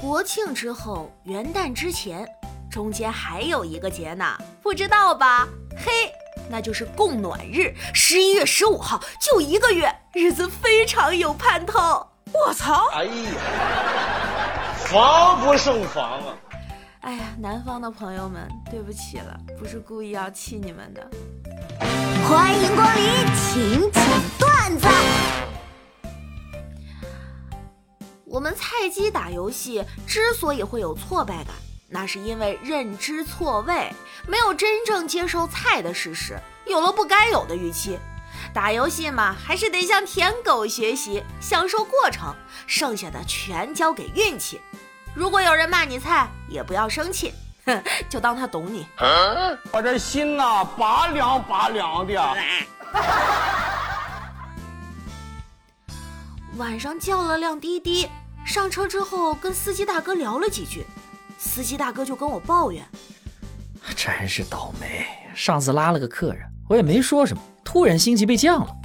国庆之后，元旦之前，中间还有一个节呢，不知道吧？嘿，那就是供暖日，十一月十五号，就一个月，日子非常有盼头。我操！哎呀，防不胜防啊！哎呀，南方的朋友们，对不起了，不是故意要气你们的。欢迎光临，请讲段子。们菜鸡打游戏之所以会有挫败感，那是因为认知错位，没有真正接受菜的事实，有了不该有的预期。打游戏嘛，还是得向舔狗学习，享受过程，剩下的全交给运气。如果有人骂你菜，也不要生气，哼，就当他懂你。我这心呐，拔凉拔凉的。晚上叫了辆滴滴。上车之后，跟司机大哥聊了几句，司机大哥就跟我抱怨：“真是倒霉，上次拉了个客人，我也没说什么，突然星级被降了。”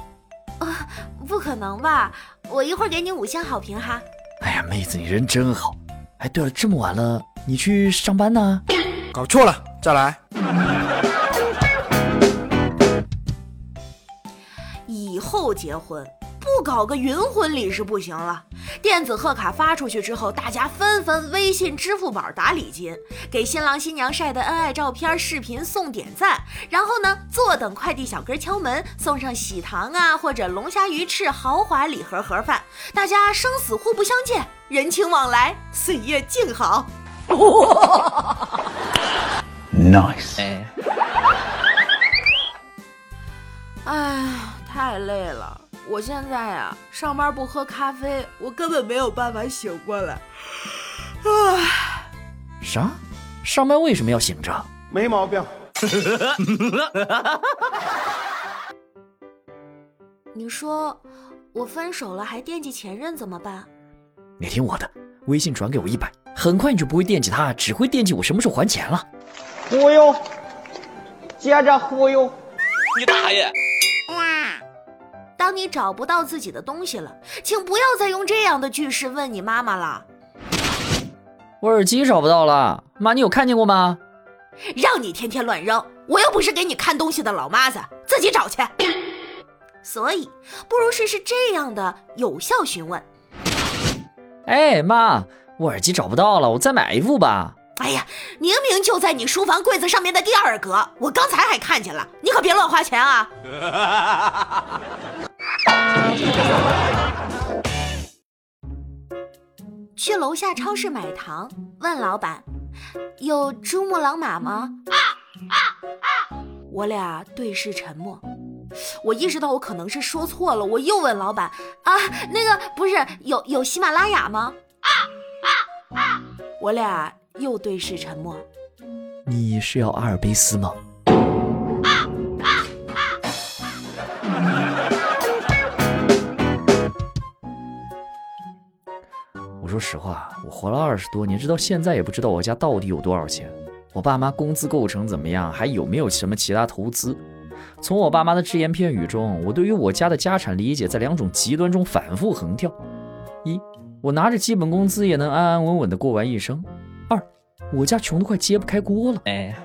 啊，不可能吧？我一会儿给你五星好评哈。哎呀，妹子你人真好。哎，对了，这么晚了，你去上班呢？搞错了，再来。以后结婚。不搞个云婚礼是不行了。电子贺卡发出去之后，大家纷纷微信、支付宝打礼金，给新郎新娘晒的恩爱照片、视频送点赞，然后呢，坐等快递小哥敲门，送上喜糖啊或者龙虾鱼翅豪华礼盒盒饭，大家生死互不相见，人情往来，岁月静好。Nice。我现在呀，上班不喝咖啡，我根本没有办法醒过来。啊，啥？上班为什么要醒着？没毛病。你说我分手了还惦记前任怎么办？你听我的，微信转给我一百，很快你就不会惦记他，只会惦记我什么时候还钱了。忽悠，接着忽悠。你大爷！当你找不到自己的东西了，请不要再用这样的句式问你妈妈了。我耳机找不到了，妈，你有看见过吗？让你天天乱扔，我又不是给你看东西的老妈子，自己找去。所以，不如试试这样的有效询问。哎，妈，我耳机找不到了，我再买一副吧。哎呀，明明就在你书房柜子上面的第二格，我刚才还看见了，你可别乱花钱啊！去楼下超市买糖，问老板：“有珠穆朗玛吗？”我俩对视沉默。我意识到我可能是说错了，我又问老板：“啊，那个不是有有喜马拉雅吗？”我俩又对视沉默。你是要阿尔卑斯吗？说实话，我活了二十多年，直到现在也不知道我家到底有多少钱。我爸妈工资构成怎么样，还有没有什么其他投资？从我爸妈的只言片语中，我对于我家的家产理解在两种极端中反复横跳：一，我拿着基本工资也能安安稳稳的过完一生；二，我家穷的快揭不开锅了。哎，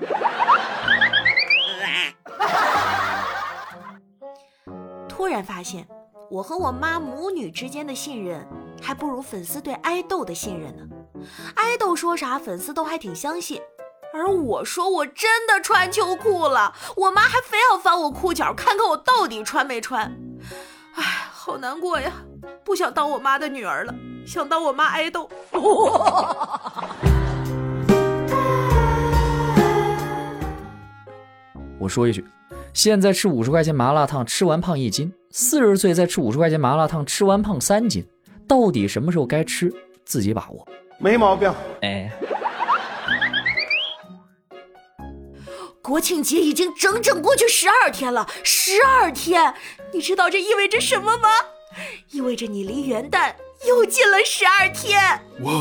突然发现，我和我妈母女之间的信任。还不如粉丝对爱豆的信任呢，爱豆说啥粉丝都还挺相信，而我说我真的穿秋裤了，我妈还非要翻我裤脚看看我到底穿没穿，哎，好难过呀，不想当我妈的女儿了，想当我妈爱豆。我说一句，现在吃五十块钱麻辣烫吃完胖一斤，四十岁再吃五十块钱麻辣烫吃完胖三斤。到底什么时候该吃，自己把握。没毛病。哎，国庆节已经整整过去十二天了，十二天，你知道这意味着什么吗？意味着你离元旦又近了十二天。哇！